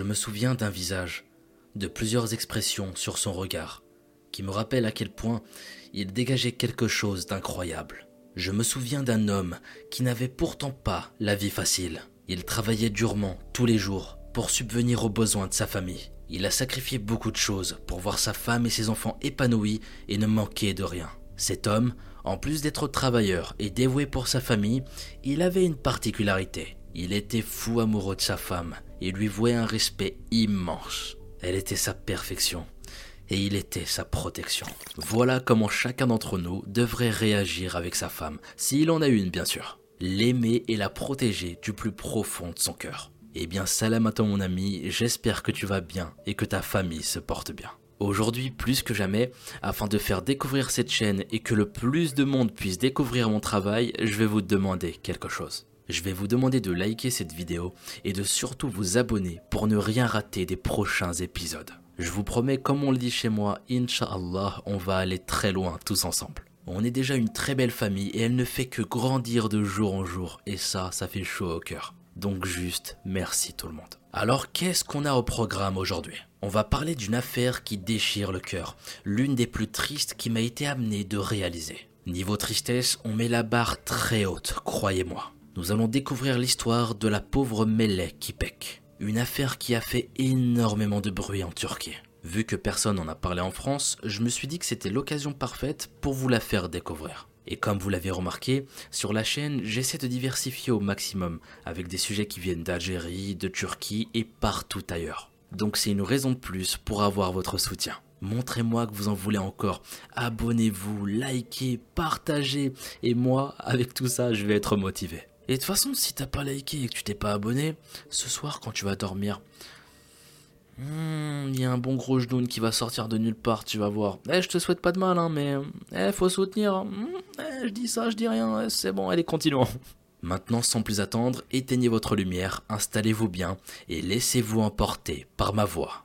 Je me souviens d'un visage, de plusieurs expressions sur son regard, qui me rappellent à quel point il dégageait quelque chose d'incroyable. Je me souviens d'un homme qui n'avait pourtant pas la vie facile. Il travaillait durement tous les jours pour subvenir aux besoins de sa famille. Il a sacrifié beaucoup de choses pour voir sa femme et ses enfants épanouis et ne manquer de rien. Cet homme, en plus d'être travailleur et dévoué pour sa famille, il avait une particularité. Il était fou amoureux de sa femme et lui vouait un respect immense. Elle était sa perfection et il était sa protection. Voilà comment chacun d'entre nous devrait réagir avec sa femme, s'il en a une bien sûr. L'aimer et la protéger du plus profond de son cœur. Eh bien salam à toi mon ami, j'espère que tu vas bien et que ta famille se porte bien. Aujourd'hui, plus que jamais, afin de faire découvrir cette chaîne et que le plus de monde puisse découvrir mon travail, je vais vous demander quelque chose. Je vais vous demander de liker cette vidéo et de surtout vous abonner pour ne rien rater des prochains épisodes. Je vous promets, comme on le dit chez moi, Inch'Allah, on va aller très loin tous ensemble. On est déjà une très belle famille et elle ne fait que grandir de jour en jour et ça, ça fait chaud au cœur. Donc juste, merci tout le monde. Alors qu'est-ce qu'on a au programme aujourd'hui? On va parler d'une affaire qui déchire le cœur, l'une des plus tristes qui m'a été amenée de réaliser. Niveau tristesse, on met la barre très haute, croyez-moi. Nous allons découvrir l'histoire de la pauvre Melek Kipek. Une affaire qui a fait énormément de bruit en Turquie. Vu que personne n'en a parlé en France, je me suis dit que c'était l'occasion parfaite pour vous la faire découvrir. Et comme vous l'avez remarqué, sur la chaîne, j'essaie de diversifier au maximum, avec des sujets qui viennent d'Algérie, de Turquie et partout ailleurs. Donc c'est une raison de plus pour avoir votre soutien. Montrez-moi que vous en voulez encore. Abonnez-vous, likez, partagez. Et moi, avec tout ça, je vais être motivé. Et de toute façon, si t'as pas liké et que tu t'es pas abonné, ce soir quand tu vas dormir, hmm, il y a un bon gros genou qui va sortir de nulle part, tu vas voir. Eh, je te souhaite pas de mal, hein, mais eh, faut soutenir. Hmm, eh, je dis ça, je dis rien, eh, c'est bon, allez, continuons. Maintenant, sans plus attendre, éteignez votre lumière, installez-vous bien et laissez-vous emporter par ma voix.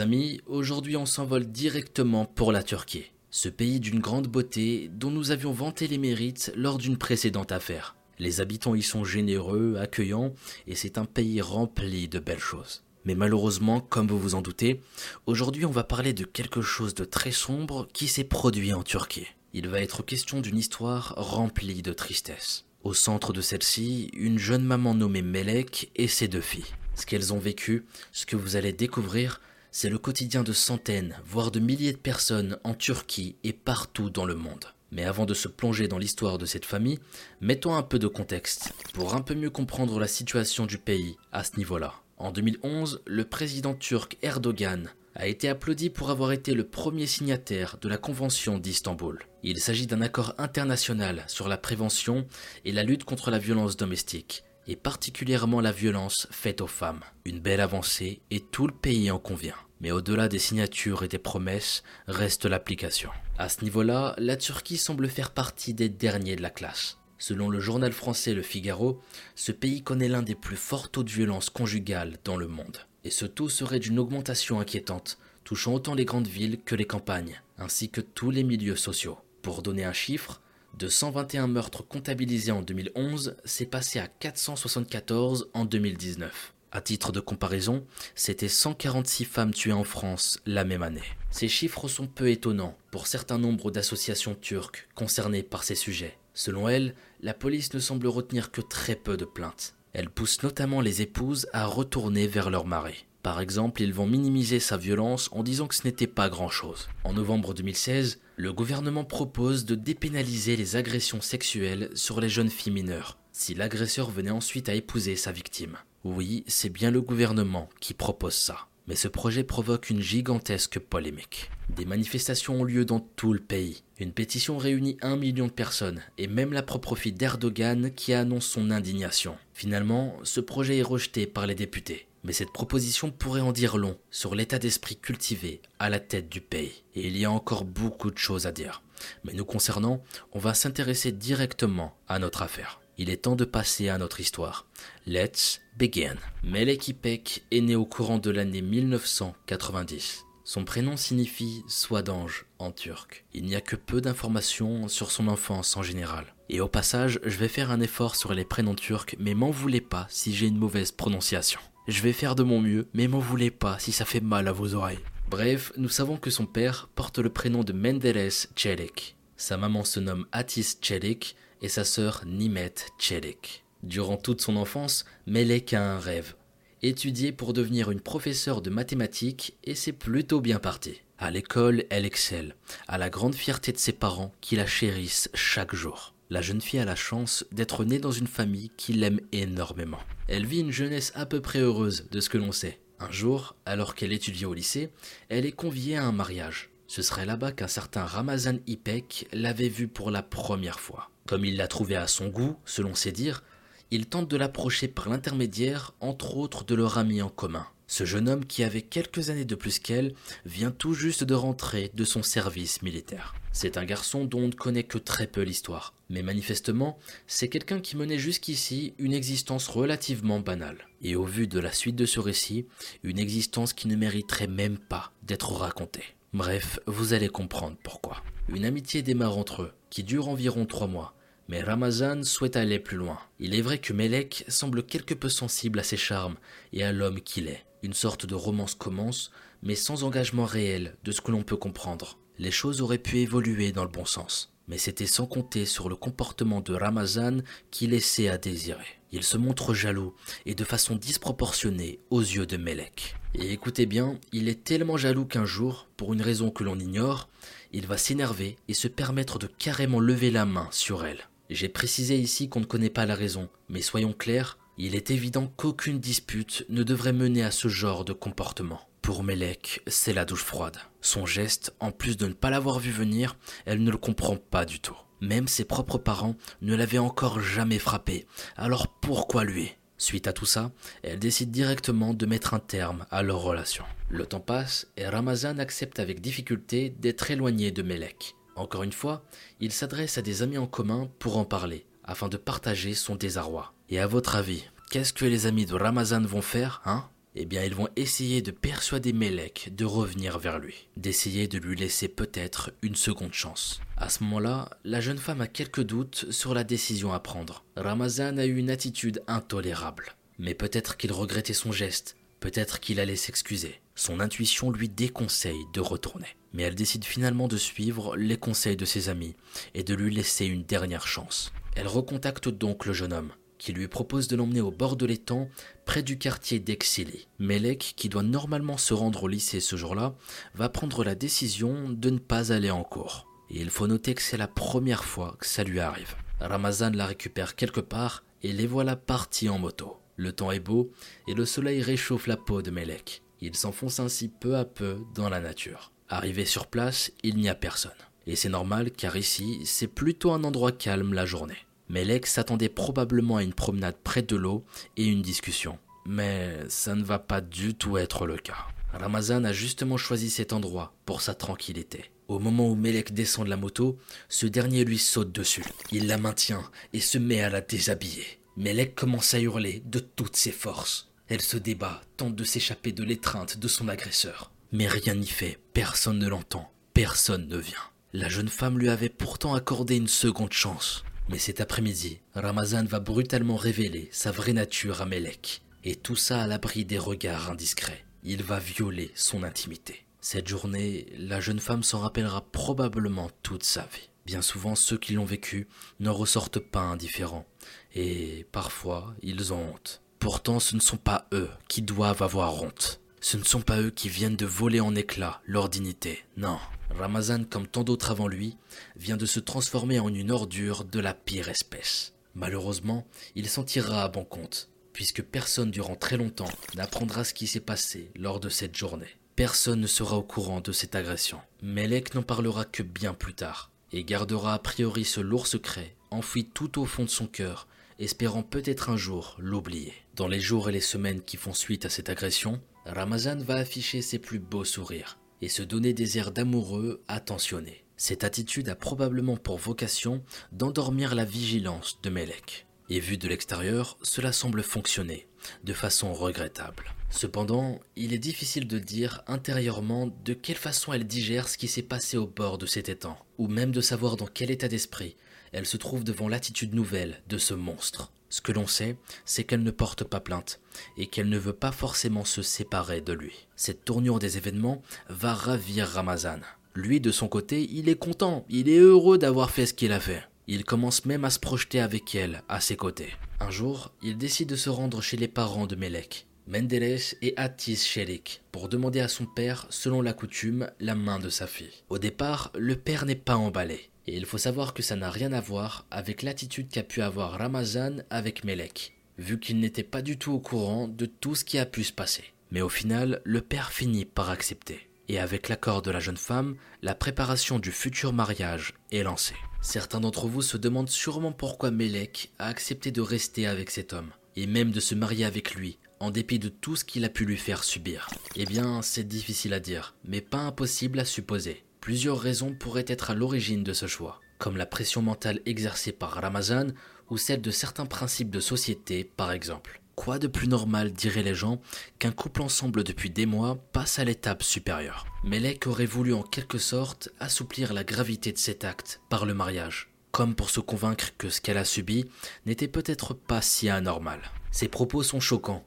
Amis, aujourd'hui on s'envole directement pour la Turquie, ce pays d'une grande beauté dont nous avions vanté les mérites lors d'une précédente affaire. Les habitants y sont généreux, accueillants, et c'est un pays rempli de belles choses. Mais malheureusement, comme vous vous en doutez, aujourd'hui on va parler de quelque chose de très sombre qui s'est produit en Turquie. Il va être question d'une histoire remplie de tristesse. Au centre de celle-ci, une jeune maman nommée Melek et ses deux filles. Ce qu'elles ont vécu, ce que vous allez découvrir, c'est le quotidien de centaines, voire de milliers de personnes en Turquie et partout dans le monde. Mais avant de se plonger dans l'histoire de cette famille, mettons un peu de contexte pour un peu mieux comprendre la situation du pays à ce niveau-là. En 2011, le président turc Erdogan a été applaudi pour avoir été le premier signataire de la Convention d'Istanbul. Il s'agit d'un accord international sur la prévention et la lutte contre la violence domestique, et particulièrement la violence faite aux femmes. Une belle avancée et tout le pays en convient. Mais au-delà des signatures et des promesses, reste l'application. À ce niveau-là, la Turquie semble faire partie des derniers de la classe. Selon le journal français Le Figaro, ce pays connaît l'un des plus forts taux de violence conjugale dans le monde. Et ce taux serait d'une augmentation inquiétante, touchant autant les grandes villes que les campagnes, ainsi que tous les milieux sociaux. Pour donner un chiffre, de 121 meurtres comptabilisés en 2011, c'est passé à 474 en 2019. À titre de comparaison, c'était 146 femmes tuées en France la même année. Ces chiffres sont peu étonnants pour certains nombres d'associations turques concernées par ces sujets. Selon elles, la police ne semble retenir que très peu de plaintes. Elle pousse notamment les épouses à retourner vers leur mari. Par exemple, ils vont minimiser sa violence en disant que ce n'était pas grand-chose. En novembre 2016, le gouvernement propose de dépénaliser les agressions sexuelles sur les jeunes filles mineures, si l'agresseur venait ensuite à épouser sa victime. Oui, c'est bien le gouvernement qui propose ça. Mais ce projet provoque une gigantesque polémique. Des manifestations ont lieu dans tout le pays. Une pétition réunit un million de personnes, et même la propre fille d'Erdogan qui annonce son indignation. Finalement, ce projet est rejeté par les députés. Mais cette proposition pourrait en dire long sur l'état d'esprit cultivé à la tête du pays. Et il y a encore beaucoup de choses à dire. Mais nous concernant, on va s'intéresser directement à notre affaire. Il est temps de passer à notre histoire. Let's begin. Melek Ipek est né au courant de l'année 1990. Son prénom signifie soi d'ange en turc. Il n'y a que peu d'informations sur son enfance en général. Et au passage, je vais faire un effort sur les prénoms turcs, mais m'en voulez pas si j'ai une mauvaise prononciation. Je vais faire de mon mieux, mais m'en voulez pas si ça fait mal à vos oreilles. Bref, nous savons que son père porte le prénom de Menderes Çelik. Sa maman se nomme Atis Çelik et sa sœur Nimet Çelik. Durant toute son enfance, Melek a un rêve. Étudier pour devenir une professeure de mathématiques et c'est plutôt bien parti. À l'école, elle excelle, à la grande fierté de ses parents qui la chérissent chaque jour. La jeune fille a la chance d'être née dans une famille qui l'aime énormément. Elle vit une jeunesse à peu près heureuse de ce que l'on sait. Un jour, alors qu'elle étudiait au lycée, elle est conviée à un mariage. Ce serait là-bas qu'un certain Ramazan Ipek l'avait vue pour la première fois. Comme il l'a trouvée à son goût, selon ses dires, il tente de l'approcher par l'intermédiaire, entre autres, de leur ami en commun. Ce jeune homme qui avait quelques années de plus qu'elle vient tout juste de rentrer de son service militaire. C'est un garçon dont on ne connaît que très peu l'histoire, mais manifestement, c'est quelqu'un qui menait jusqu'ici une existence relativement banale, et au vu de la suite de ce récit, une existence qui ne mériterait même pas d'être racontée. Bref, vous allez comprendre pourquoi. Une amitié démarre entre eux, qui dure environ trois mois, mais Ramazan souhaite aller plus loin. Il est vrai que Melek semble quelque peu sensible à ses charmes et à l'homme qu'il est. Une sorte de romance commence, mais sans engagement réel de ce que l'on peut comprendre les choses auraient pu évoluer dans le bon sens. Mais c'était sans compter sur le comportement de Ramazan qui laissait à désirer. Il se montre jaloux et de façon disproportionnée aux yeux de Melek. Et écoutez bien, il est tellement jaloux qu'un jour, pour une raison que l'on ignore, il va s'énerver et se permettre de carrément lever la main sur elle. J'ai précisé ici qu'on ne connaît pas la raison, mais soyons clairs, il est évident qu'aucune dispute ne devrait mener à ce genre de comportement. Pour Melek, c'est la douche froide. Son geste, en plus de ne pas l'avoir vu venir, elle ne le comprend pas du tout. Même ses propres parents ne l'avaient encore jamais frappé. Alors pourquoi lui? Suite à tout ça, elle décide directement de mettre un terme à leur relation. Le temps passe et Ramazan accepte avec difficulté d'être éloigné de Melek. Encore une fois, il s'adresse à des amis en commun pour en parler, afin de partager son désarroi. Et à votre avis, qu'est-ce que les amis de Ramazan vont faire, hein? Eh bien ils vont essayer de persuader Melek de revenir vers lui, d'essayer de lui laisser peut-être une seconde chance. À ce moment-là, la jeune femme a quelques doutes sur la décision à prendre. Ramazan a eu une attitude intolérable. Mais peut-être qu'il regrettait son geste, peut-être qu'il allait s'excuser. Son intuition lui déconseille de retourner. Mais elle décide finalement de suivre les conseils de ses amis et de lui laisser une dernière chance. Elle recontacte donc le jeune homme qui lui propose de l'emmener au bord de l'étang, près du quartier d'Exilé. Melek, qui doit normalement se rendre au lycée ce jour-là, va prendre la décision de ne pas aller en cours. Et il faut noter que c'est la première fois que ça lui arrive. Ramazan la récupère quelque part et les voilà partis en moto. Le temps est beau et le soleil réchauffe la peau de Melek. Il s'enfonce ainsi peu à peu dans la nature. Arrivé sur place, il n'y a personne. Et c'est normal car ici, c'est plutôt un endroit calme la journée. Melek s'attendait probablement à une promenade près de l'eau et une discussion. Mais ça ne va pas du tout être le cas. Ramazan a justement choisi cet endroit pour sa tranquillité. Au moment où Melek descend de la moto, ce dernier lui saute dessus. Il la maintient et se met à la déshabiller. Melek commence à hurler de toutes ses forces. Elle se débat, tente de s'échapper de l'étreinte de son agresseur. Mais rien n'y fait, personne ne l'entend, personne ne vient. La jeune femme lui avait pourtant accordé une seconde chance. Mais cet après-midi, Ramazan va brutalement révéler sa vraie nature à Melek. Et tout ça à l'abri des regards indiscrets. Il va violer son intimité. Cette journée, la jeune femme s'en rappellera probablement toute sa vie. Bien souvent, ceux qui l'ont vécu n'en ressortent pas indifférents. Et parfois, ils ont honte. Pourtant, ce ne sont pas eux qui doivent avoir honte. Ce ne sont pas eux qui viennent de voler en éclats leur dignité. Non, Ramazan, comme tant d'autres avant lui, vient de se transformer en une ordure de la pire espèce. Malheureusement, il s'en tirera à bon compte, puisque personne durant très longtemps n'apprendra ce qui s'est passé lors de cette journée. Personne ne sera au courant de cette agression. Melek n'en parlera que bien plus tard, et gardera a priori ce lourd secret, enfoui tout au fond de son cœur, espérant peut-être un jour l'oublier. Dans les jours et les semaines qui font suite à cette agression, Ramazan va afficher ses plus beaux sourires, et se donner des airs d'amoureux attentionnés. Cette attitude a probablement pour vocation d'endormir la vigilance de Melek. Et vu de l'extérieur, cela semble fonctionner, de façon regrettable. Cependant, il est difficile de dire intérieurement de quelle façon elle digère ce qui s'est passé au bord de cet étang, ou même de savoir dans quel état d'esprit elle se trouve devant l'attitude nouvelle de ce monstre. Ce que l'on sait, c'est qu'elle ne porte pas plainte et qu'elle ne veut pas forcément se séparer de lui. Cette tournure des événements va ravir Ramazan. Lui, de son côté, il est content, il est heureux d'avoir fait ce qu'il a fait. Il commence même à se projeter avec elle, à ses côtés. Un jour, il décide de se rendre chez les parents de Melek, Menderes et Atis Sherik, pour demander à son père, selon la coutume, la main de sa fille. Au départ, le père n'est pas emballé. Et il faut savoir que ça n'a rien à voir avec l'attitude qu'a pu avoir Ramazan avec Melek, vu qu'il n'était pas du tout au courant de tout ce qui a pu se passer. Mais au final, le père finit par accepter. Et avec l'accord de la jeune femme, la préparation du futur mariage est lancée. Certains d'entre vous se demandent sûrement pourquoi Melek a accepté de rester avec cet homme, et même de se marier avec lui, en dépit de tout ce qu'il a pu lui faire subir. Eh bien, c'est difficile à dire, mais pas impossible à supposer. Plusieurs raisons pourraient être à l'origine de ce choix, comme la pression mentale exercée par Ramazan ou celle de certains principes de société par exemple. Quoi de plus normal, diraient les gens, qu'un couple ensemble depuis des mois passe à l'étape supérieure? Melek aurait voulu en quelque sorte assouplir la gravité de cet acte par le mariage, comme pour se convaincre que ce qu'elle a subi n'était peut-être pas si anormal. Ces propos sont choquants,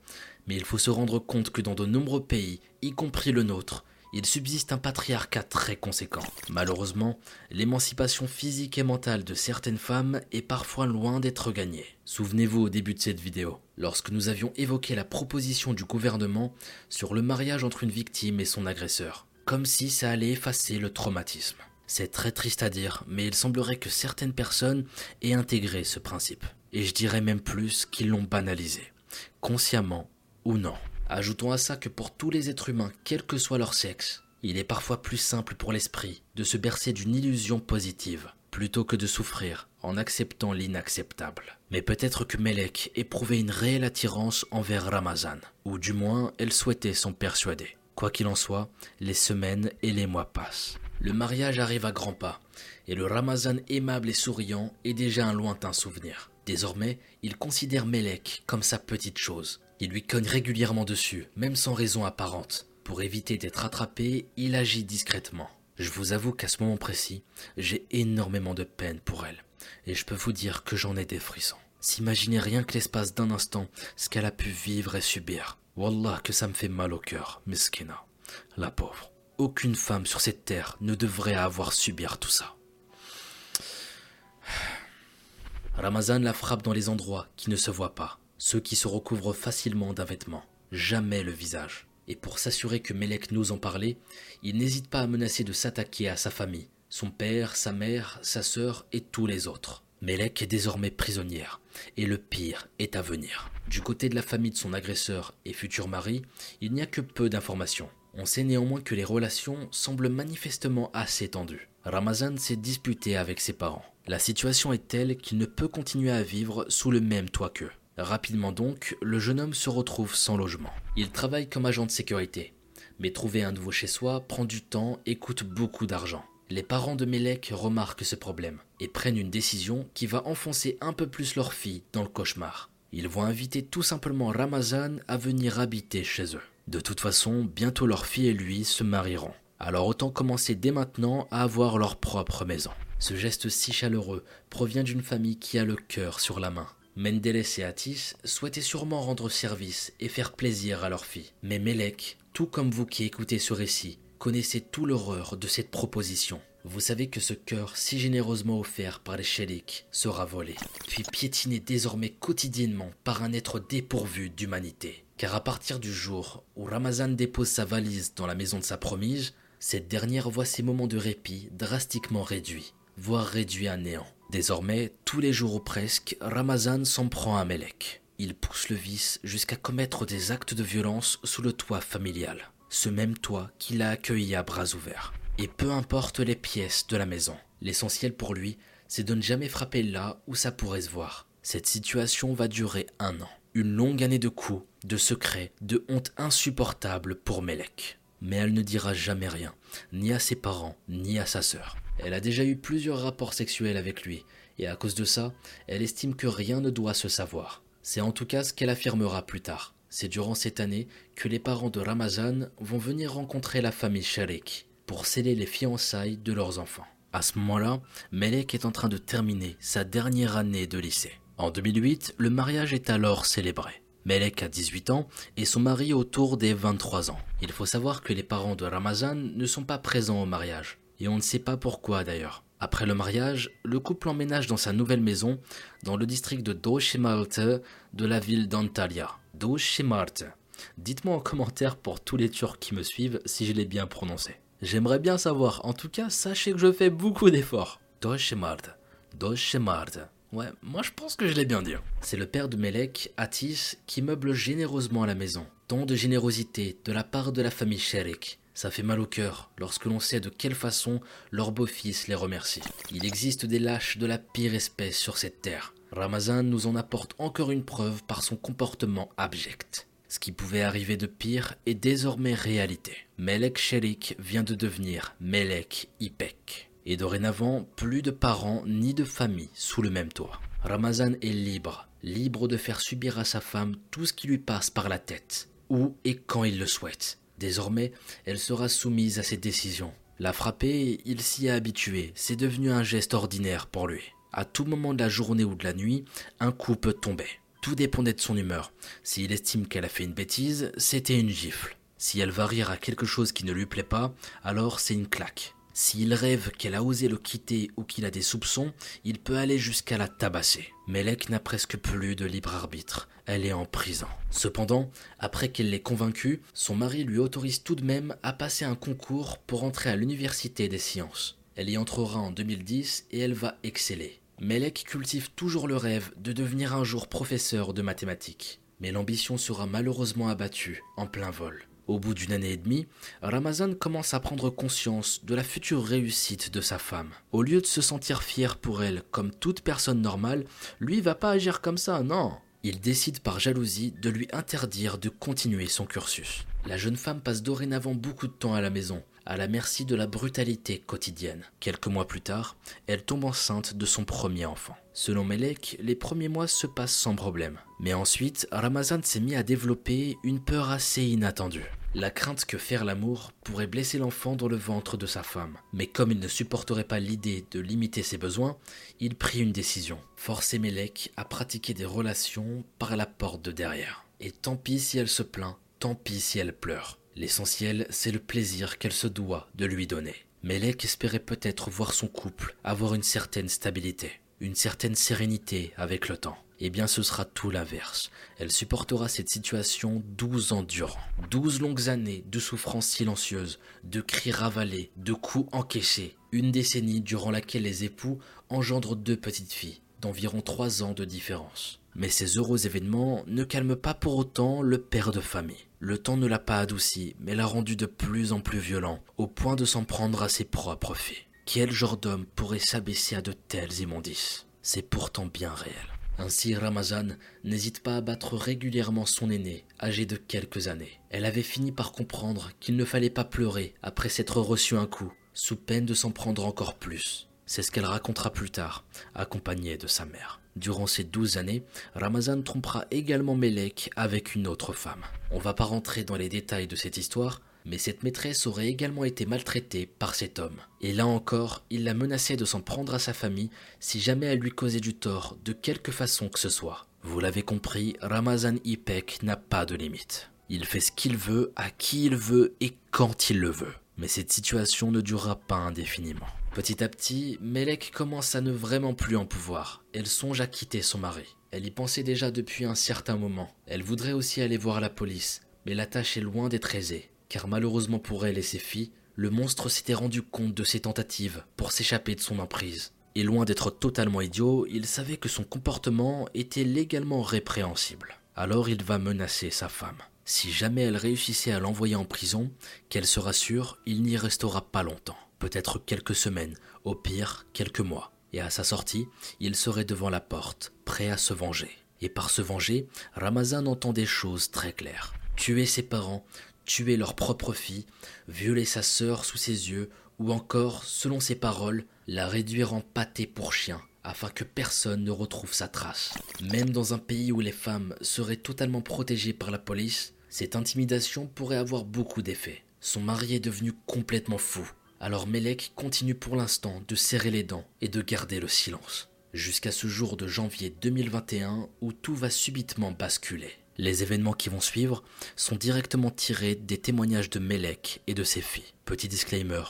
mais il faut se rendre compte que dans de nombreux pays, y compris le nôtre, il subsiste un patriarcat très conséquent. Malheureusement, l'émancipation physique et mentale de certaines femmes est parfois loin d'être gagnée. Souvenez-vous au début de cette vidéo, lorsque nous avions évoqué la proposition du gouvernement sur le mariage entre une victime et son agresseur, comme si ça allait effacer le traumatisme. C'est très triste à dire, mais il semblerait que certaines personnes aient intégré ce principe. Et je dirais même plus qu'ils l'ont banalisé, consciemment ou non. Ajoutons à ça que pour tous les êtres humains, quel que soit leur sexe, il est parfois plus simple pour l'esprit de se bercer d'une illusion positive, plutôt que de souffrir en acceptant l'inacceptable. Mais peut-être que Melek éprouvait une réelle attirance envers Ramazan, ou du moins elle souhaitait s'en persuader. Quoi qu'il en soit, les semaines et les mois passent. Le mariage arrive à grands pas, et le Ramazan aimable et souriant est déjà un lointain souvenir. Désormais, il considère Melek comme sa petite chose, il lui cogne régulièrement dessus, même sans raison apparente. Pour éviter d'être attrapé, il agit discrètement. Je vous avoue qu'à ce moment précis, j'ai énormément de peine pour elle. Et je peux vous dire que j'en ai des frissons. S'imaginer rien que l'espace d'un instant ce qu'elle a pu vivre et subir. Wallah que ça me fait mal au cœur, Miskina. La pauvre. Aucune femme sur cette terre ne devrait avoir subir tout ça. Ramazan la frappe dans les endroits qui ne se voient pas ceux qui se recouvrent facilement d'un vêtement, jamais le visage. Et pour s'assurer que Melek n'ose en parler, il n'hésite pas à menacer de s'attaquer à sa famille, son père, sa mère, sa sœur et tous les autres. Melek est désormais prisonnière, et le pire est à venir. Du côté de la famille de son agresseur et futur mari, il n'y a que peu d'informations. On sait néanmoins que les relations semblent manifestement assez tendues. Ramazan s'est disputé avec ses parents. La situation est telle qu'il ne peut continuer à vivre sous le même toit qu'eux. Rapidement donc, le jeune homme se retrouve sans logement. Il travaille comme agent de sécurité, mais trouver un nouveau chez soi prend du temps et coûte beaucoup d'argent. Les parents de Melek remarquent ce problème et prennent une décision qui va enfoncer un peu plus leur fille dans le cauchemar. Ils vont inviter tout simplement Ramazan à venir habiter chez eux. De toute façon, bientôt leur fille et lui se marieront. Alors autant commencer dès maintenant à avoir leur propre maison. Ce geste si chaleureux provient d'une famille qui a le cœur sur la main. Mendeles et Atis souhaitaient sûrement rendre service et faire plaisir à leur fille. Mais Melek, tout comme vous qui écoutez ce récit, connaissez tout l'horreur de cette proposition. Vous savez que ce cœur si généreusement offert par les Shelik sera volé, puis piétiné désormais quotidiennement par un être dépourvu d'humanité. Car à partir du jour où Ramazan dépose sa valise dans la maison de sa promise, cette dernière voit ses moments de répit drastiquement réduits, voire réduits à néant. Désormais, tous les jours ou presque, Ramazan s'en prend à Melek. Il pousse le vice jusqu'à commettre des actes de violence sous le toit familial, ce même toit qu'il a accueilli à bras ouverts. Et peu importe les pièces de la maison, l'essentiel pour lui, c'est de ne jamais frapper là où ça pourrait se voir. Cette situation va durer un an. Une longue année de coups, de secrets, de honte insupportable pour Melek. Mais elle ne dira jamais rien, ni à ses parents, ni à sa sœur. Elle a déjà eu plusieurs rapports sexuels avec lui, Et à cause de ça, elle estime que rien ne doit se savoir. C'est en tout cas ce qu'elle affirmera plus tard. C'est durant cette année que les parents de Ramazan vont venir rencontrer la famille Sharik pour sceller les fiançailles de leurs enfants. À ce moment-là, Melek est en train de terminer sa dernière année de lycée. En 2008, le mariage est alors célébré. Melek a 18 ans et son mari autour des 23 ans. Il faut savoir que les parents de Ramazan ne sont pas présents au mariage. Et on ne sait pas pourquoi d'ailleurs. Après le mariage, le couple emménage dans sa nouvelle maison dans le district de Doshimarte de la ville d'Antalya. Doshimarte. Dites-moi en commentaire pour tous les Turcs qui me suivent si je l'ai bien prononcé. J'aimerais bien savoir. En tout cas, sachez que je fais beaucoup d'efforts. Doshemard. Doshemard. Ouais, moi je pense que je l'ai bien dit. C'est le père de Melek, Atis, qui meuble généreusement la maison. Tant de générosité de la part de la famille Sherik. Ça fait mal au cœur lorsque l'on sait de quelle façon leur beau-fils les remercie. Il existe des lâches de la pire espèce sur cette terre. Ramazan nous en apporte encore une preuve par son comportement abject. Ce qui pouvait arriver de pire est désormais réalité. Melek Sherik vient de devenir Melek Ipek. Et dorénavant, plus de parents ni de famille sous le même toit. Ramazan est libre, libre de faire subir à sa femme tout ce qui lui passe par la tête, où et quand il le souhaite. Désormais, elle sera soumise à ses décisions. La frapper, il s'y est habitué, c'est devenu un geste ordinaire pour lui. À tout moment de la journée ou de la nuit, un coup peut tomber. Tout dépendait de son humeur. S'il estime qu'elle a fait une bêtise, c'était une gifle. Si elle va rire à quelque chose qui ne lui plaît pas, alors c'est une claque. S'il rêve qu'elle a osé le quitter ou qu'il a des soupçons, il peut aller jusqu'à la tabasser. Melek n'a presque plus de libre arbitre. Elle est en prison. Cependant, après qu'elle l'ait convaincue, son mari lui autorise tout de même à passer un concours pour entrer à l'université des sciences. Elle y entrera en 2010 et elle va exceller. Melek cultive toujours le rêve de devenir un jour professeur de mathématiques. Mais l'ambition sera malheureusement abattue en plein vol. Au bout d'une année et demie, Ramazan commence à prendre conscience de la future réussite de sa femme. Au lieu de se sentir fier pour elle comme toute personne normale, lui va pas agir comme ça, non. Il décide par jalousie de lui interdire de continuer son cursus. La jeune femme passe dorénavant beaucoup de temps à la maison, à la merci de la brutalité quotidienne. Quelques mois plus tard, elle tombe enceinte de son premier enfant. Selon Melek, les premiers mois se passent sans problème. Mais ensuite, Ramazan s'est mis à développer une peur assez inattendue. La crainte que faire l'amour pourrait blesser l'enfant dans le ventre de sa femme. Mais comme il ne supporterait pas l'idée de limiter ses besoins, il prit une décision. Forcer Melek à pratiquer des relations par la porte de derrière. Et tant pis si elle se plaint, tant pis si elle pleure. L'essentiel, c'est le plaisir qu'elle se doit de lui donner. Melek espérait peut-être voir son couple avoir une certaine stabilité, une certaine sérénité avec le temps. Eh bien, ce sera tout l'inverse. Elle supportera cette situation douze ans durant. Douze longues années de souffrances silencieuses, de cris ravalés, de coups encaissés. Une décennie durant laquelle les époux engendrent deux petites filles, d'environ trois ans de différence. Mais ces heureux événements ne calment pas pour autant le père de famille. Le temps ne l'a pas adouci, mais l'a rendu de plus en plus violent, au point de s'en prendre à ses propres filles. Quel genre d'homme pourrait s'abaisser à de telles immondices? C'est pourtant bien réel. Ainsi, Ramazan n'hésite pas à battre régulièrement son aîné, âgé de quelques années. Elle avait fini par comprendre qu'il ne fallait pas pleurer après s'être reçu un coup, sous peine de s'en prendre encore plus. C'est ce qu'elle racontera plus tard, accompagnée de sa mère. Durant ces douze années, Ramazan trompera également Melek avec une autre femme. On va pas rentrer dans les détails de cette histoire, mais cette maîtresse aurait également été maltraitée par cet homme. Et là encore, il la menaçait de s'en prendre à sa famille si jamais elle lui causait du tort de quelque façon que ce soit. Vous l'avez compris, Ramazan Ipek n'a pas de limite. Il fait ce qu'il veut, à qui il veut et quand il le veut. Mais cette situation ne durera pas indéfiniment. Petit à petit, Melek commence à ne vraiment plus en pouvoir. Elle songe à quitter son mari. Elle y pensait déjà depuis un certain moment. Elle voudrait aussi aller voir la police, mais la tâche est loin d'être aisée, car malheureusement pour elle et ses filles, le monstre s'était rendu compte de ses tentatives pour s'échapper de son emprise. Et loin d'être totalement idiot, il savait que son comportement était légalement répréhensible. Alors il va menacer sa femme. Si jamais elle réussissait à l'envoyer en prison, qu'elle se rassure, il n'y restera pas longtemps peut-être quelques semaines, au pire quelques mois. Et à sa sortie, il serait devant la porte, prêt à se venger. Et par se venger, Ramazan entend des choses très claires. Tuer ses parents, tuer leur propre fille, violer sa sœur sous ses yeux, ou encore, selon ses paroles, la réduire en pâté pour chien, afin que personne ne retrouve sa trace. Même dans un pays où les femmes seraient totalement protégées par la police, cette intimidation pourrait avoir beaucoup d'effets. Son mari est devenu complètement fou. Alors Melek continue pour l'instant de serrer les dents et de garder le silence. Jusqu'à ce jour de janvier 2021 où tout va subitement basculer. Les événements qui vont suivre sont directement tirés des témoignages de Melek et de ses filles. Petit disclaimer,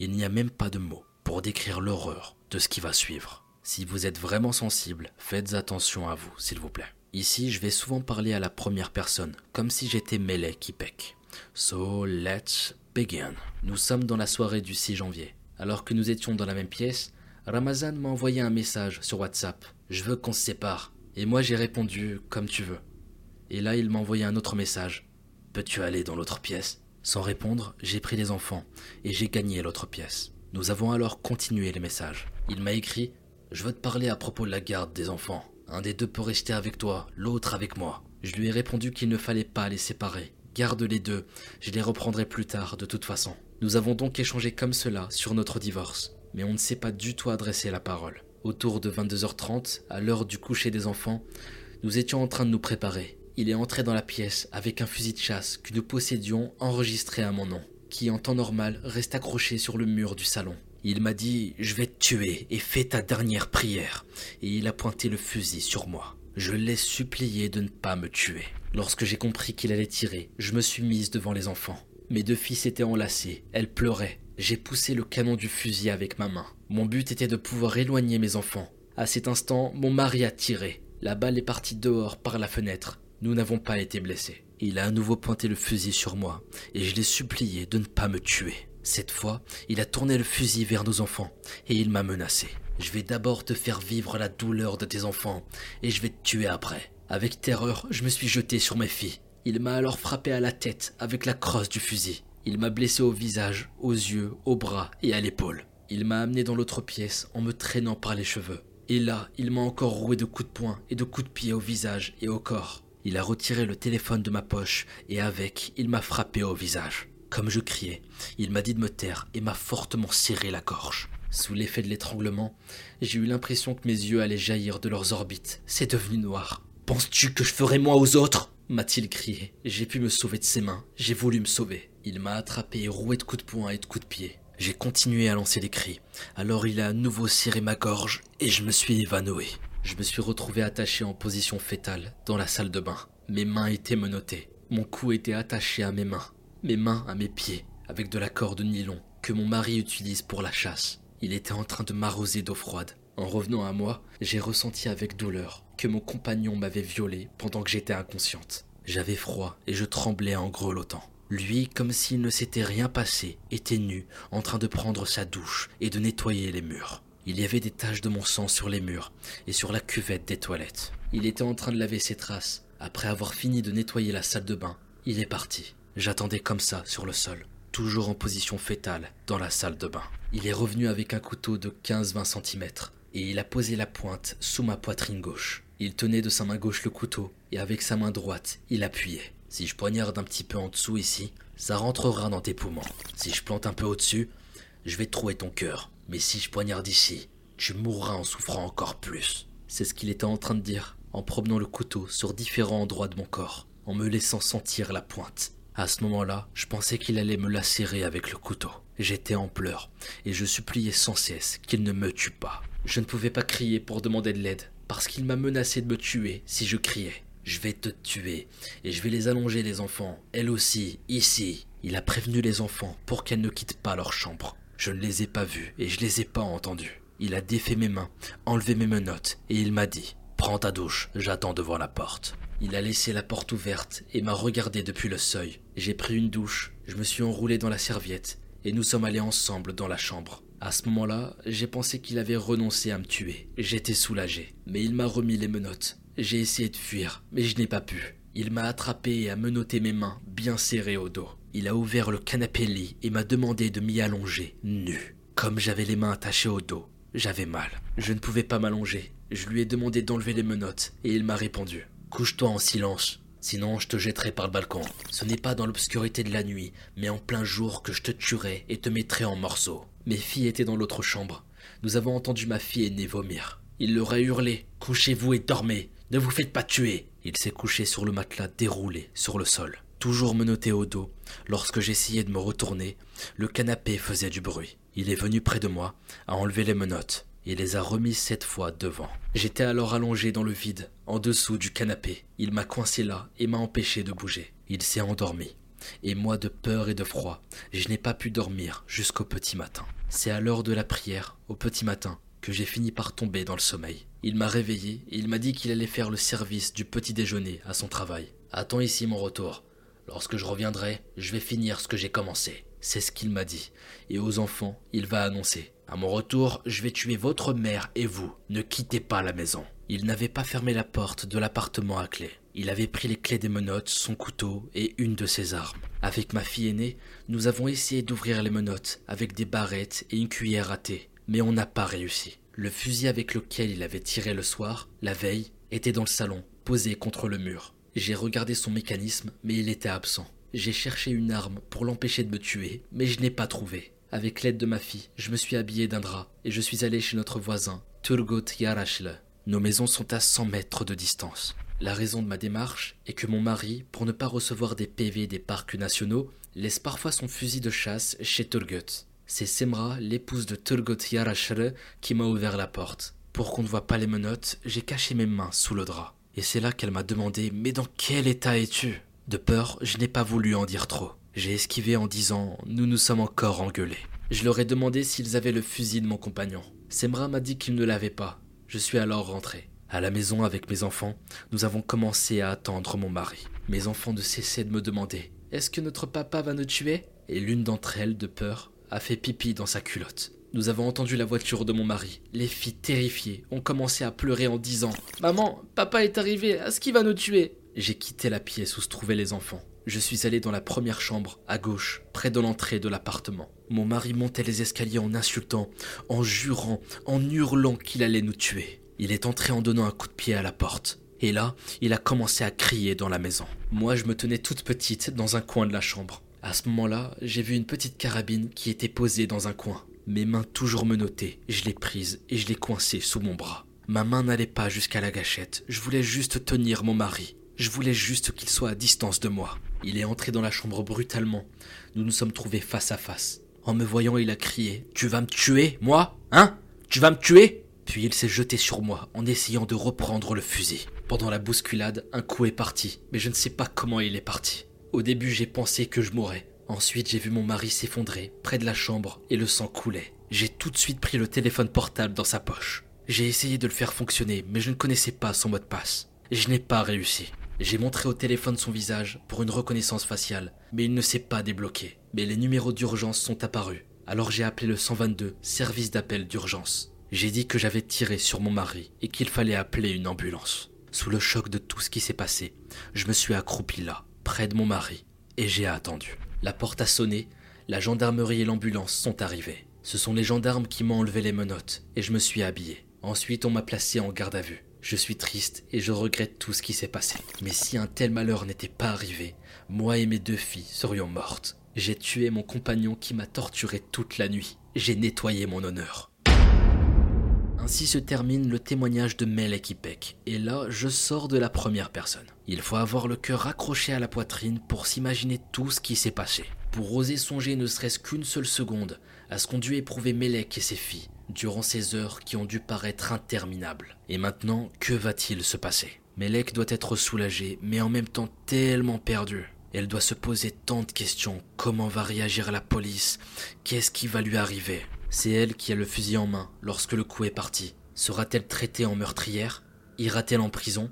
il n'y a même pas de mots pour décrire l'horreur de ce qui va suivre. Si vous êtes vraiment sensible, faites attention à vous, s'il vous plaît. Ici, je vais souvent parler à la première personne, comme si j'étais Melek Ipek. So let's begin. Nous sommes dans la soirée du 6 janvier. Alors que nous étions dans la même pièce, Ramazan m'a envoyé un message sur WhatsApp. Je veux qu'on se sépare. Et moi j'ai répondu comme tu veux. Et là il m'a envoyé un autre message. Peux-tu aller dans l'autre pièce? Sans répondre, j'ai pris les enfants et j'ai gagné l'autre pièce. Nous avons alors continué les messages. Il m'a écrit Je veux te parler à propos de la garde des enfants. Un des deux peut rester avec toi, l'autre avec moi. Je lui ai répondu qu'il ne fallait pas les séparer Garde les deux, je les reprendrai plus tard de toute façon. Nous avons donc échangé comme cela sur notre divorce, mais on ne s'est pas du tout adressé la parole. Autour de 22h30, à l'heure du coucher des enfants, nous étions en train de nous préparer. Il est entré dans la pièce avec un fusil de chasse que nous possédions enregistré à mon nom, qui en temps normal reste accroché sur le mur du salon. Il m'a dit Je vais te tuer et fais ta dernière prière. Et il a pointé le fusil sur moi. Je l'ai supplié de ne pas me tuer. Lorsque j'ai compris qu'il allait tirer, je me suis mise devant les enfants. Mes deux filles s'étaient enlacées, elles pleuraient. J'ai poussé le canon du fusil avec ma main. Mon but était de pouvoir éloigner mes enfants. À cet instant, mon mari a tiré. La balle est partie dehors par la fenêtre. Nous n'avons pas été blessés. Il a à nouveau pointé le fusil sur moi, et je l'ai supplié de ne pas me tuer. Cette fois, il a tourné le fusil vers nos enfants, et il m'a menacé. Je vais d'abord te faire vivre la douleur de tes enfants, et je vais te tuer après. Avec terreur, je me suis jeté sur mes filles. Il m'a alors frappé à la tête avec la crosse du fusil. Il m'a blessé au visage, aux yeux, aux bras et à l'épaule. Il m'a amené dans l'autre pièce en me traînant par les cheveux. Et là, il m'a encore roué de coups de poing et de coups de pied au visage et au corps. Il a retiré le téléphone de ma poche et avec, il m'a frappé au visage. Comme je criais, il m'a dit de me taire et m'a fortement serré la gorge. Sous l'effet de l'étranglement, j'ai eu l'impression que mes yeux allaient jaillir de leurs orbites. C'est devenu noir. Penses-tu que je ferai moi aux autres? m'a-t-il crié. J'ai pu me sauver de ses mains. J'ai voulu me sauver. Il m'a attrapé et roué de coups de poing et de coups de pied. J'ai continué à lancer des cris. Alors il a à nouveau serré ma gorge et je me suis évanoui. Je me suis retrouvé attaché en position fétale dans la salle de bain. Mes mains étaient menottées. Mon cou était attaché à mes mains. Mes mains à mes pieds avec de la corde nylon que mon mari utilise pour la chasse. Il était en train de m'arroser d'eau froide. En revenant à moi, j'ai ressenti avec douleur que mon compagnon m'avait violée pendant que j'étais inconsciente. J'avais froid et je tremblais en grelottant. Lui, comme s'il ne s'était rien passé, était nu, en train de prendre sa douche et de nettoyer les murs. Il y avait des taches de mon sang sur les murs et sur la cuvette des toilettes. Il était en train de laver ses traces. Après avoir fini de nettoyer la salle de bain, il est parti. J'attendais comme ça sur le sol toujours en position fétale, dans la salle de bain. Il est revenu avec un couteau de 15-20 cm, et il a posé la pointe sous ma poitrine gauche. Il tenait de sa main gauche le couteau, et avec sa main droite, il appuyait. Si je poignarde un petit peu en dessous ici, ça rentrera dans tes poumons. Si je plante un peu au-dessus, je vais trouer ton cœur. Mais si je poignarde ici, tu mourras en souffrant encore plus. C'est ce qu'il était en train de dire, en promenant le couteau sur différents endroits de mon corps, en me laissant sentir la pointe. À ce moment-là, je pensais qu'il allait me lacérer avec le couteau. J'étais en pleurs, et je suppliais sans cesse qu'il ne me tue pas. Je ne pouvais pas crier pour demander de l'aide, parce qu'il m'a menacé de me tuer si je criais. Je vais te tuer, et je vais les allonger les enfants, elle aussi, ici. Il a prévenu les enfants pour qu'elles ne quittent pas leur chambre. Je ne les ai pas vus, et je les ai pas entendus. Il a défait mes mains, enlevé mes menottes, et il m'a dit Prends ta douche, j'attends devant la porte. Il a laissé la porte ouverte et m'a regardé depuis le seuil. J'ai pris une douche, je me suis enroulé dans la serviette et nous sommes allés ensemble dans la chambre. À ce moment-là, j'ai pensé qu'il avait renoncé à me tuer. J'étais soulagé, mais il m'a remis les menottes. J'ai essayé de fuir, mais je n'ai pas pu. Il m'a attrapé et a menotté mes mains bien serrées au dos. Il a ouvert le canapé lit et m'a demandé de m'y allonger, nu. Comme j'avais les mains attachées au dos, j'avais mal. Je ne pouvais pas m'allonger. Je lui ai demandé d'enlever les menottes et il m'a répondu Couche-toi en silence, sinon je te jetterai par le balcon. Ce n'est pas dans l'obscurité de la nuit, mais en plein jour que je te tuerai et te mettrai en morceaux. Mes filles étaient dans l'autre chambre. Nous avons entendu ma fille aînée vomir. Il leur a hurlé Couchez-vous et dormez, ne vous faites pas tuer. Il s'est couché sur le matelas déroulé sur le sol, toujours menotté au dos. Lorsque j'essayais de me retourner, le canapé faisait du bruit. Il est venu près de moi, a enlevé les menottes et les a remises cette fois devant. J'étais alors allongé dans le vide, en dessous du canapé. Il m'a coincé là et m'a empêché de bouger. Il s'est endormi. Et moi, de peur et de froid, je n'ai pas pu dormir jusqu'au petit matin. C'est à l'heure de la prière, au petit matin, que j'ai fini par tomber dans le sommeil. Il m'a réveillé et il m'a dit qu'il allait faire le service du petit déjeuner à son travail. Attends ici mon retour. Lorsque je reviendrai, je vais finir ce que j'ai commencé. C'est ce qu'il m'a dit. Et aux enfants, il va annoncer. À mon retour, je vais tuer votre mère et vous. Ne quittez pas la maison. Il n'avait pas fermé la porte de l'appartement à clé. Il avait pris les clés des menottes, son couteau et une de ses armes. Avec ma fille aînée, nous avons essayé d'ouvrir les menottes avec des barrettes et une cuillère à thé, mais on n'a pas réussi. Le fusil avec lequel il avait tiré le soir, la veille, était dans le salon, posé contre le mur. J'ai regardé son mécanisme, mais il était absent. J'ai cherché une arme pour l'empêcher de me tuer, mais je n'ai pas trouvé. Avec l'aide de ma fille, je me suis habillé d'un drap et je suis allé chez notre voisin, Turgut Yarashle. Nos maisons sont à 100 mètres de distance. La raison de ma démarche est que mon mari, pour ne pas recevoir des PV des parcs nationaux, laisse parfois son fusil de chasse chez Turgut. C'est Semra, l'épouse de Turgut Yarashre, qui m'a ouvert la porte. Pour qu'on ne voit pas les menottes, j'ai caché mes mains sous le drap. Et c'est là qu'elle m'a demandé Mais dans quel état es-tu? De peur, je n'ai pas voulu en dire trop. J'ai esquivé en disant Nous nous sommes encore engueulés. Je leur ai demandé s'ils avaient le fusil de mon compagnon. Semra m'a dit qu'il ne l'avait pas. Je suis alors rentré. À la maison avec mes enfants, nous avons commencé à attendre mon mari. Mes enfants ne cessaient de me demander Est-ce que notre papa va nous tuer? Et l'une d'entre elles, de peur, a fait pipi dans sa culotte. Nous avons entendu la voiture de mon mari. Les filles terrifiées ont commencé à pleurer en disant Maman, papa est arrivé, est-ce qu'il va nous tuer J'ai quitté la pièce où se trouvaient les enfants. Je suis allé dans la première chambre, à gauche, près de l'entrée de l'appartement. Mon mari montait les escaliers en insultant, en jurant, en hurlant qu'il allait nous tuer. Il est entré en donnant un coup de pied à la porte. Et là, il a commencé à crier dans la maison. Moi, je me tenais toute petite dans un coin de la chambre. À ce moment-là, j'ai vu une petite carabine qui était posée dans un coin. Mes mains toujours menottées, je l'ai prise et je l'ai coincée sous mon bras. Ma main n'allait pas jusqu'à la gâchette, je voulais juste tenir mon mari. Je voulais juste qu'il soit à distance de moi. Il est entré dans la chambre brutalement. Nous nous sommes trouvés face à face. En me voyant, il a crié Tu vas me tuer, moi Hein? Tu vas me tuer? Puis il s'est jeté sur moi en essayant de reprendre le fusil. Pendant la bousculade, un coup est parti, mais je ne sais pas comment il est parti. Au début, j'ai pensé que je mourrais. Ensuite, j'ai vu mon mari s'effondrer près de la chambre et le sang coulait. J'ai tout de suite pris le téléphone portable dans sa poche. J'ai essayé de le faire fonctionner, mais je ne connaissais pas son mot de passe. Je n'ai pas réussi. J'ai montré au téléphone son visage pour une reconnaissance faciale, mais il ne s'est pas débloqué. Mais les numéros d'urgence sont apparus. Alors j'ai appelé le 122, service d'appel d'urgence. J'ai dit que j'avais tiré sur mon mari et qu'il fallait appeler une ambulance. Sous le choc de tout ce qui s'est passé, je me suis accroupi là, près de mon mari, et j'ai attendu. La porte a sonné, la gendarmerie et l'ambulance sont arrivés. Ce sont les gendarmes qui m'ont enlevé les menottes, et je me suis habillé. Ensuite, on m'a placé en garde à vue. Je suis triste et je regrette tout ce qui s'est passé. Mais si un tel malheur n'était pas arrivé, moi et mes deux filles serions mortes. J'ai tué mon compagnon qui m'a torturé toute la nuit. J'ai nettoyé mon honneur. Ainsi se termine le témoignage de Melek Ipek, et là je sors de la première personne. Il faut avoir le cœur accroché à la poitrine pour s'imaginer tout ce qui s'est passé, pour oser songer ne serait-ce qu'une seule seconde à ce qu'ont dû éprouver Melek et ses filles durant ces heures qui ont dû paraître interminables. Et maintenant, que va-t-il se passer? Melek doit être soulagée, mais en même temps tellement perdue. Elle doit se poser tant de questions. Comment va réagir la police? Qu'est-ce qui va lui arriver? C'est elle qui a le fusil en main lorsque le coup est parti. Sera-t-elle traitée en meurtrière? Ira-t-elle en prison?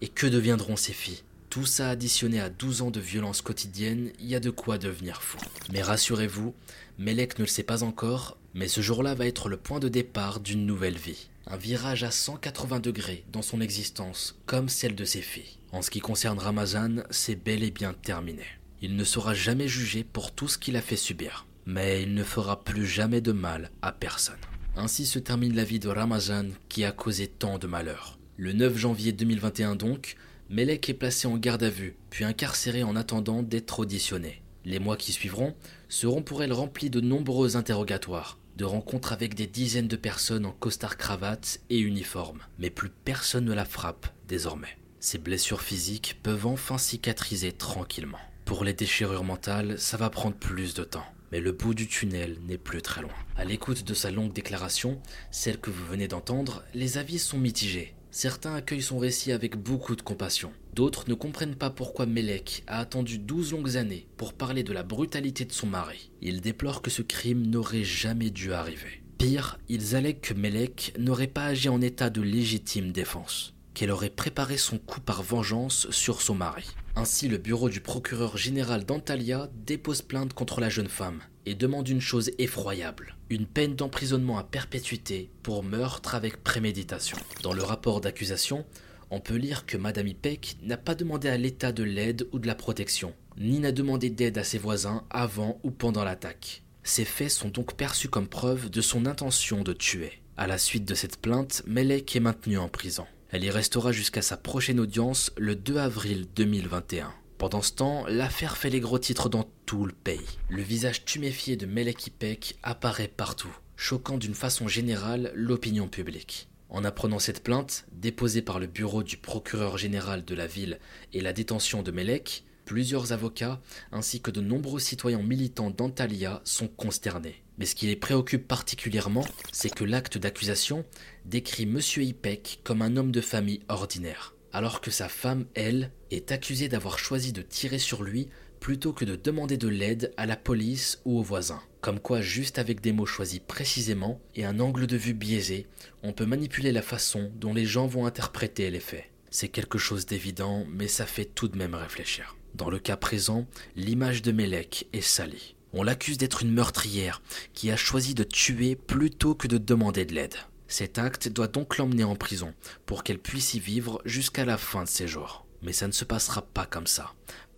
Et que deviendront ses filles? Tout ça additionné à 12 ans de violence quotidienne, il y a de quoi devenir fou. Mais rassurez-vous, Melek ne le sait pas encore, mais ce jour-là va être le point de départ d'une nouvelle vie. Un virage à 180 degrés dans son existence, comme celle de ses filles. En ce qui concerne Ramazan, c'est bel et bien terminé. Il ne sera jamais jugé pour tout ce qu'il a fait subir mais il ne fera plus jamais de mal à personne. Ainsi se termine la vie de Ramazan qui a causé tant de malheur. Le 9 janvier 2021 donc, Melek est placé en garde à vue, puis incarcéré en attendant d'être auditionné. Les mois qui suivront seront pour elle remplis de nombreux interrogatoires. De rencontres avec des dizaines de personnes en costard-cravate et uniforme, mais plus personne ne la frappe désormais. Ses blessures physiques peuvent enfin cicatriser tranquillement. Pour les déchirures mentales, ça va prendre plus de temps, mais le bout du tunnel n'est plus très loin. À l'écoute de sa longue déclaration, celle que vous venez d'entendre, les avis sont mitigés. Certains accueillent son récit avec beaucoup de compassion. D'autres ne comprennent pas pourquoi Melek a attendu 12 longues années pour parler de la brutalité de son mari. Ils déplorent que ce crime n'aurait jamais dû arriver. Pire, ils allèguent que Melek n'aurait pas agi en état de légitime défense, qu'elle aurait préparé son coup par vengeance sur son mari. Ainsi, le bureau du procureur général d'Antalya dépose plainte contre la jeune femme et demande une chose effroyable, une peine d'emprisonnement à perpétuité pour meurtre avec préméditation. Dans le rapport d'accusation, on peut lire que Madame Ipek n'a pas demandé à l'État de l'aide ou de la protection, ni n'a demandé d'aide à ses voisins avant ou pendant l'attaque. Ces faits sont donc perçus comme preuve de son intention de tuer. À la suite de cette plainte, Melek est maintenue en prison. Elle y restera jusqu'à sa prochaine audience le 2 avril 2021. Pendant ce temps, l'affaire fait les gros titres dans tout le pays. Le visage tuméfié de Melek Ipek apparaît partout, choquant d'une façon générale l'opinion publique. En apprenant cette plainte, déposée par le bureau du procureur général de la ville et la détention de Melek, plusieurs avocats ainsi que de nombreux citoyens militants d'Antalya sont consternés. Mais ce qui les préoccupe particulièrement, c'est que l'acte d'accusation décrit M. Ipek comme un homme de famille ordinaire alors que sa femme, elle, est accusée d'avoir choisi de tirer sur lui plutôt que de demander de l'aide à la police ou aux voisins. Comme quoi, juste avec des mots choisis précisément et un angle de vue biaisé, on peut manipuler la façon dont les gens vont interpréter les faits. C'est quelque chose d'évident, mais ça fait tout de même réfléchir. Dans le cas présent, l'image de Melek est salie. On l'accuse d'être une meurtrière qui a choisi de tuer plutôt que de demander de l'aide. Cet acte doit donc l'emmener en prison pour qu'elle puisse y vivre jusqu'à la fin de ses jours. Mais ça ne se passera pas comme ça.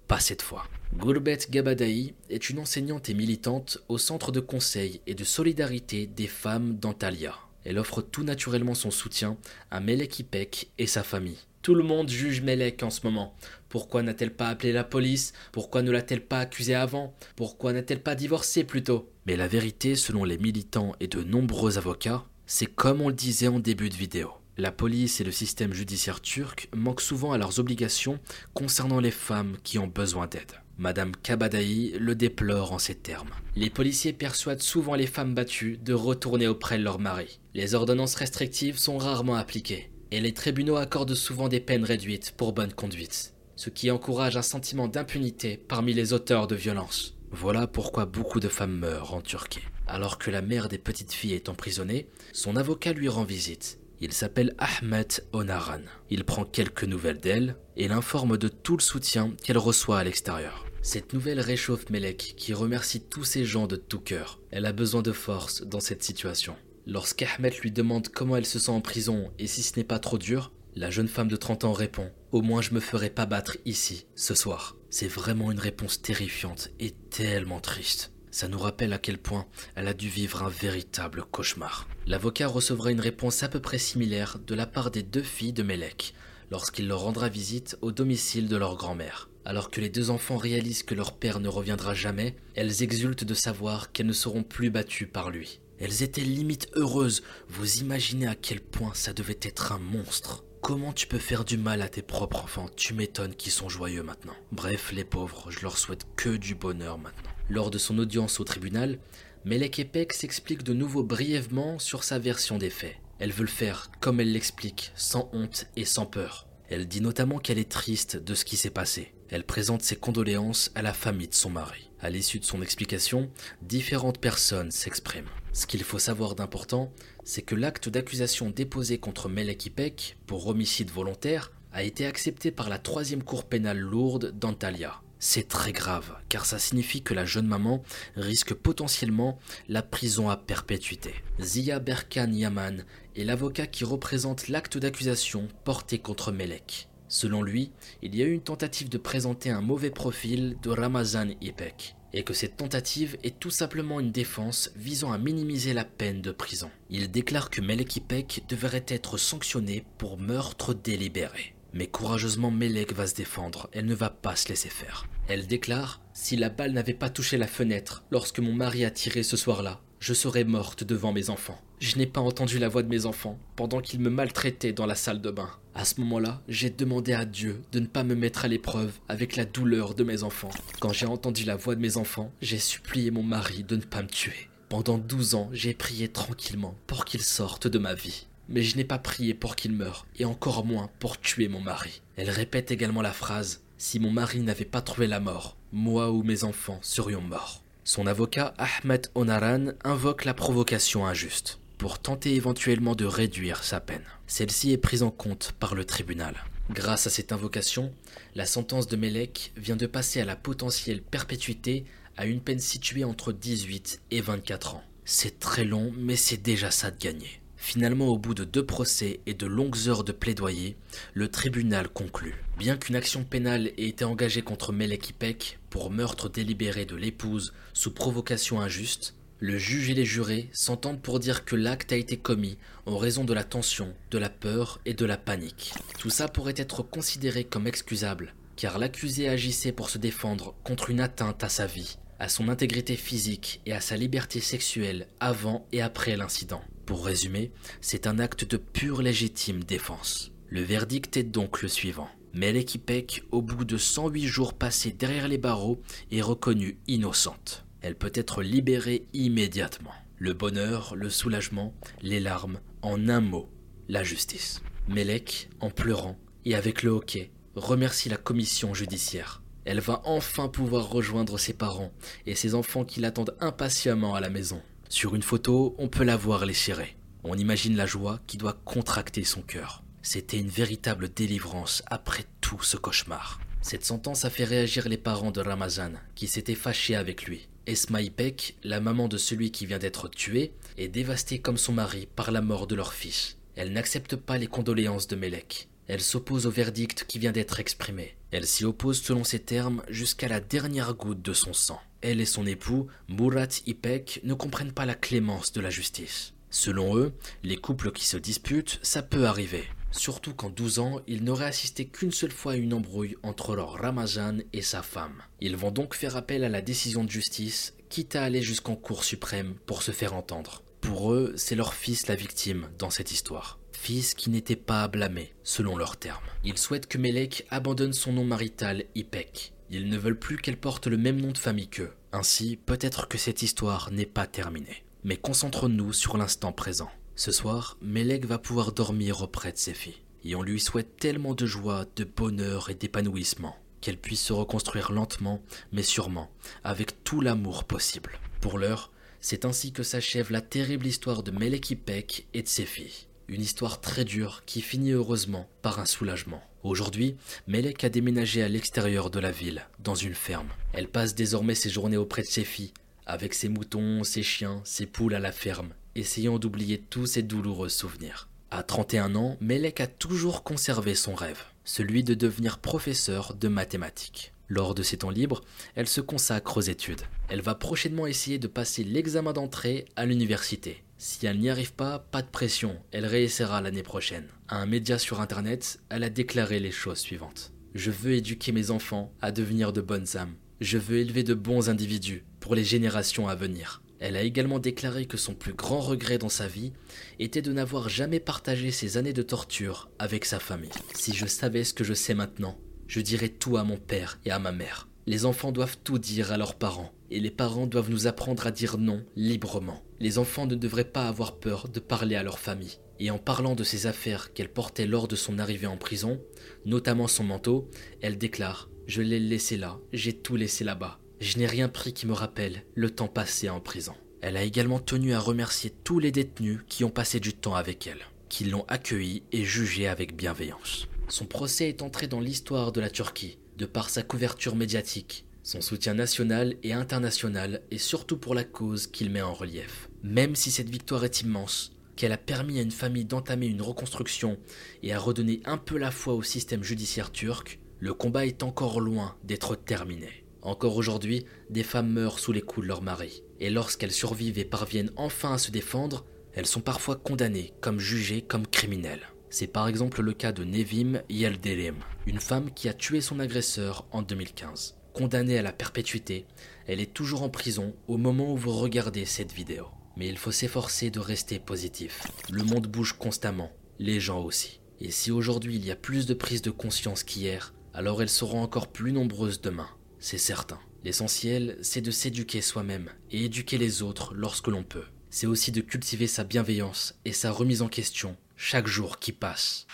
Pas cette fois. Gourbet Gabadaï est une enseignante et militante au centre de conseil et de solidarité des femmes d'Antalya. Elle offre tout naturellement son soutien à Melek Ipek et sa famille. Tout le monde juge Melek en ce moment. Pourquoi n'a-t-elle pas appelé la police? Pourquoi ne l'a-t-elle pas accusée avant? Pourquoi n'a-t-elle pas divorcé plus tôt Mais la vérité, selon les militants et de nombreux avocats, c'est comme on le disait en début de vidéo. La police et le système judiciaire turc manquent souvent à leurs obligations concernant les femmes qui ont besoin d'aide. Madame Kabadaï le déplore en ces termes. Les policiers persuadent souvent les femmes battues de retourner auprès de leur mari. Les ordonnances restrictives sont rarement appliquées. Et les tribunaux accordent souvent des peines réduites pour bonne conduite. Ce qui encourage un sentiment d'impunité parmi les auteurs de violences. Voilà pourquoi beaucoup de femmes meurent en Turquie. Alors que la mère des petites filles est emprisonnée, son avocat lui rend visite. Il s'appelle Ahmed Onaran. Il prend quelques nouvelles d'elle et l'informe de tout le soutien qu'elle reçoit à l'extérieur. Cette nouvelle réchauffe Melek qui remercie tous ces gens de tout cœur. Elle a besoin de force dans cette situation. Lorsqu'Ahmed lui demande comment elle se sent en prison et si ce n'est pas trop dur, la jeune femme de 30 ans répond Au moins je me ferai pas battre ici, ce soir. C'est vraiment une réponse terrifiante et tellement triste. Ça nous rappelle à quel point elle a dû vivre un véritable cauchemar. L'avocat recevra une réponse à peu près similaire de la part des deux filles de Melek lorsqu'il leur rendra visite au domicile de leur grand-mère. Alors que les deux enfants réalisent que leur père ne reviendra jamais, elles exultent de savoir qu'elles ne seront plus battues par lui. Elles étaient limite heureuses, vous imaginez à quel point ça devait être un monstre. Comment tu peux faire du mal à tes propres enfants? Tu m'étonnes qu'ils sont joyeux maintenant. Bref, les pauvres, je leur souhaite que du bonheur maintenant. Lors de son audience au tribunal, Melek Epek s'explique de nouveau brièvement sur sa version des faits. Elle veut le faire comme elle l'explique, sans honte et sans peur. Elle dit notamment qu'elle est triste de ce qui s'est passé. Elle présente ses condoléances à la famille de son mari. À l'issue de son explication, différentes personnes s'expriment. Ce qu'il faut savoir d'important, c'est que l'acte d'accusation déposé contre Melek Ipek pour homicide volontaire a été accepté par la troisième cour pénale lourde d'Antalya. C'est très grave, car ça signifie que la jeune maman risque potentiellement la prison à perpétuité. Zia Berkan Yaman est l'avocat qui représente l'acte d'accusation porté contre Melek. Selon lui, il y a eu une tentative de présenter un mauvais profil de Ramazan Ipek, et que cette tentative est tout simplement une défense visant à minimiser la peine de prison. Il déclare que Melek Ipek devrait être sanctionné pour meurtre délibéré. Mais courageusement, Melek va se défendre, elle ne va pas se laisser faire. Elle déclare Si la balle n'avait pas touché la fenêtre lorsque mon mari a tiré ce soir-là, je serais morte devant mes enfants. Je n'ai pas entendu la voix de mes enfants pendant qu'ils me maltraitaient dans la salle de bain. À ce moment-là, j'ai demandé à Dieu de ne pas me mettre à l'épreuve avec la douleur de mes enfants. Quand j'ai entendu la voix de mes enfants, j'ai supplié mon mari de ne pas me tuer. Pendant douze ans, j'ai prié tranquillement pour qu'il sorte de ma vie. Mais je n'ai pas prié pour qu'il meure, et encore moins pour tuer mon mari. Elle répète également la phrase Si mon mari n'avait pas trouvé la mort, moi ou mes enfants serions morts. Son avocat Ahmed Onaran invoque la provocation injuste pour tenter éventuellement de réduire sa peine. Celle-ci est prise en compte par le tribunal. Grâce à cette invocation, la sentence de Melek vient de passer à la potentielle perpétuité à une peine située entre 18 et 24 ans. C'est très long, mais c'est déjà ça de gagner. Finalement, au bout de deux procès et de longues heures de plaidoyer, le tribunal conclut. Bien qu'une action pénale ait été engagée contre Melek Ipek pour meurtre délibéré de l'épouse sous provocation injuste, le juge et les jurés s'entendent pour dire que l'acte a été commis en raison de la tension, de la peur et de la panique. Tout ça pourrait être considéré comme excusable, car l'accusé agissait pour se défendre contre une atteinte à sa vie, à son intégrité physique et à sa liberté sexuelle avant et après l'incident. Pour résumer, c'est un acte de pure légitime défense. Le verdict est donc le suivant. Melek au bout de 108 jours passés derrière les barreaux, est reconnue innocente elle peut être libérée immédiatement. Le bonheur, le soulagement, les larmes, en un mot, la justice. Melek, en pleurant et avec le hoquet, remercie la commission judiciaire. Elle va enfin pouvoir rejoindre ses parents et ses enfants qui l'attendent impatiemment à la maison. Sur une photo, on peut la voir l'échirer. On imagine la joie qui doit contracter son cœur. C'était une véritable délivrance après tout ce cauchemar. Cette sentence a fait réagir les parents de Ramazan, qui s'étaient fâchés avec lui. Esma Ipek, la maman de celui qui vient d'être tué, est dévastée comme son mari par la mort de leur fils. Elle n'accepte pas les condoléances de Melek. Elle s'oppose au verdict qui vient d'être exprimé. Elle s'y oppose selon ses termes jusqu'à la dernière goutte de son sang. Elle et son époux, Murat Ipek, ne comprennent pas la clémence de la justice. Selon eux, les couples qui se disputent, ça peut arriver. Surtout qu'en 12 ans, ils n'auraient assisté qu'une seule fois à une embrouille entre leur Ramazan et sa femme. Ils vont donc faire appel à la décision de justice, quitte à aller jusqu'en Cour suprême pour se faire entendre. Pour eux, c'est leur fils la victime dans cette histoire. Fils qui n'était pas à blâmer, selon leurs termes. Ils souhaitent que Melek abandonne son nom marital Ipek. Ils ne veulent plus qu'elle porte le même nom de famille qu'eux. Ainsi, peut-être que cette histoire n'est pas terminée. Mais concentrons-nous sur l'instant présent. Ce soir, Melek va pouvoir dormir auprès de ses filles. Et on lui souhaite tellement de joie, de bonheur et d'épanouissement qu'elle puisse se reconstruire lentement, mais sûrement, avec tout l'amour possible. Pour l'heure, c'est ainsi que s'achève la terrible histoire de Melek Ipek et de ses filles. Une histoire très dure qui finit heureusement par un soulagement. Aujourd'hui, Melek a déménagé à l'extérieur de la ville, dans une ferme. Elle passe désormais ses journées auprès de ses filles, avec ses moutons, ses chiens, ses poules à la ferme, essayant d'oublier tous ces douloureux souvenirs. À 31 ans, Melek a toujours conservé son rêve, celui de devenir professeur de mathématiques. Lors de ses temps libres, elle se consacre aux études. Elle va prochainement essayer de passer l'examen d'entrée à l'université. Si elle n'y arrive pas, pas de pression, elle réessayera l'année prochaine. À un média sur internet, elle a déclaré les choses suivantes. Je veux éduquer mes enfants à devenir de bonnes âmes. Je veux élever de bons individus pour les générations à venir. Elle a également déclaré que son plus grand regret dans sa vie était de n'avoir jamais partagé ses années de torture avec sa famille. Si je savais ce que je sais maintenant, je dirais tout à mon père et à ma mère. Les enfants doivent tout dire à leurs parents, et les parents doivent nous apprendre à dire non librement. Les enfants ne devraient pas avoir peur de parler à leur famille. Et en parlant de ces affaires qu'elle portait lors de son arrivée en prison, notamment son manteau, elle déclare ⁇ Je l'ai laissé là, j'ai tout laissé là-bas. Je n'ai rien pris qui me rappelle le temps passé en prison. Elle a également tenu à remercier tous les détenus qui ont passé du temps avec elle, qui l'ont accueillie et jugée avec bienveillance. Son procès est entré dans l'histoire de la Turquie, de par sa couverture médiatique, son soutien national et international et surtout pour la cause qu'il met en relief. Même si cette victoire est immense, qu'elle a permis à une famille d'entamer une reconstruction et à redonner un peu la foi au système judiciaire turc, le combat est encore loin d'être terminé. Encore aujourd'hui, des femmes meurent sous les coups de leur mari. Et lorsqu'elles survivent et parviennent enfin à se défendre, elles sont parfois condamnées comme jugées comme criminelles. C'est par exemple le cas de Nevim Yeldelem, une femme qui a tué son agresseur en 2015. Condamnée à la perpétuité, elle est toujours en prison au moment où vous regardez cette vidéo. Mais il faut s'efforcer de rester positif. Le monde bouge constamment, les gens aussi. Et si aujourd'hui il y a plus de prise de conscience qu'hier, alors elles seront encore plus nombreuses demain. C'est certain. L'essentiel, c'est de s'éduquer soi-même et éduquer les autres lorsque l'on peut. C'est aussi de cultiver sa bienveillance et sa remise en question chaque jour qui passe.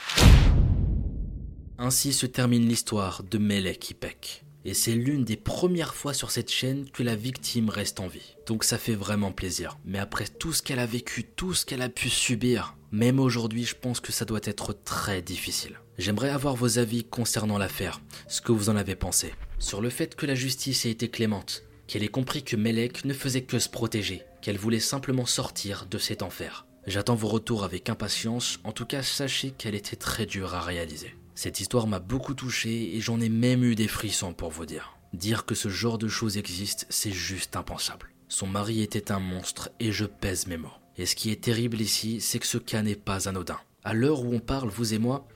Ainsi se termine l'histoire de Melek Ipek. Et c'est l'une des premières fois sur cette chaîne que la victime reste en vie. Donc ça fait vraiment plaisir. Mais après tout ce qu'elle a vécu, tout ce qu'elle a pu subir, même aujourd'hui, je pense que ça doit être très difficile. J'aimerais avoir vos avis concernant l'affaire, ce que vous en avez pensé. Sur le fait que la justice ait été clémente, qu'elle ait compris que Melek ne faisait que se protéger, qu'elle voulait simplement sortir de cet enfer. J'attends vos retours avec impatience, en tout cas sachez qu'elle était très dure à réaliser. Cette histoire m'a beaucoup touché et j'en ai même eu des frissons pour vous dire. Dire que ce genre de choses existe, c'est juste impensable. Son mari était un monstre et je pèse mes mots. Et ce qui est terrible ici, c'est que ce cas n'est pas anodin. À l'heure où on parle, vous et moi,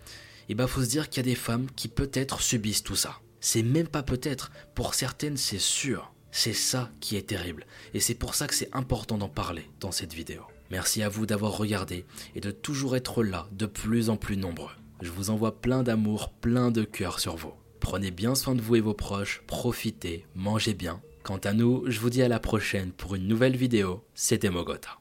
eh ben faut se dire qu'il y a des femmes qui peut-être subissent tout ça. C'est même pas peut-être, pour certaines c'est sûr. C'est ça qui est terrible. Et c'est pour ça que c'est important d'en parler dans cette vidéo. Merci à vous d'avoir regardé et de toujours être là, de plus en plus nombreux. Je vous envoie plein d'amour, plein de cœur sur vous. Prenez bien soin de vous et vos proches, profitez, mangez bien. Quant à nous, je vous dis à la prochaine pour une nouvelle vidéo. C'était Mogota.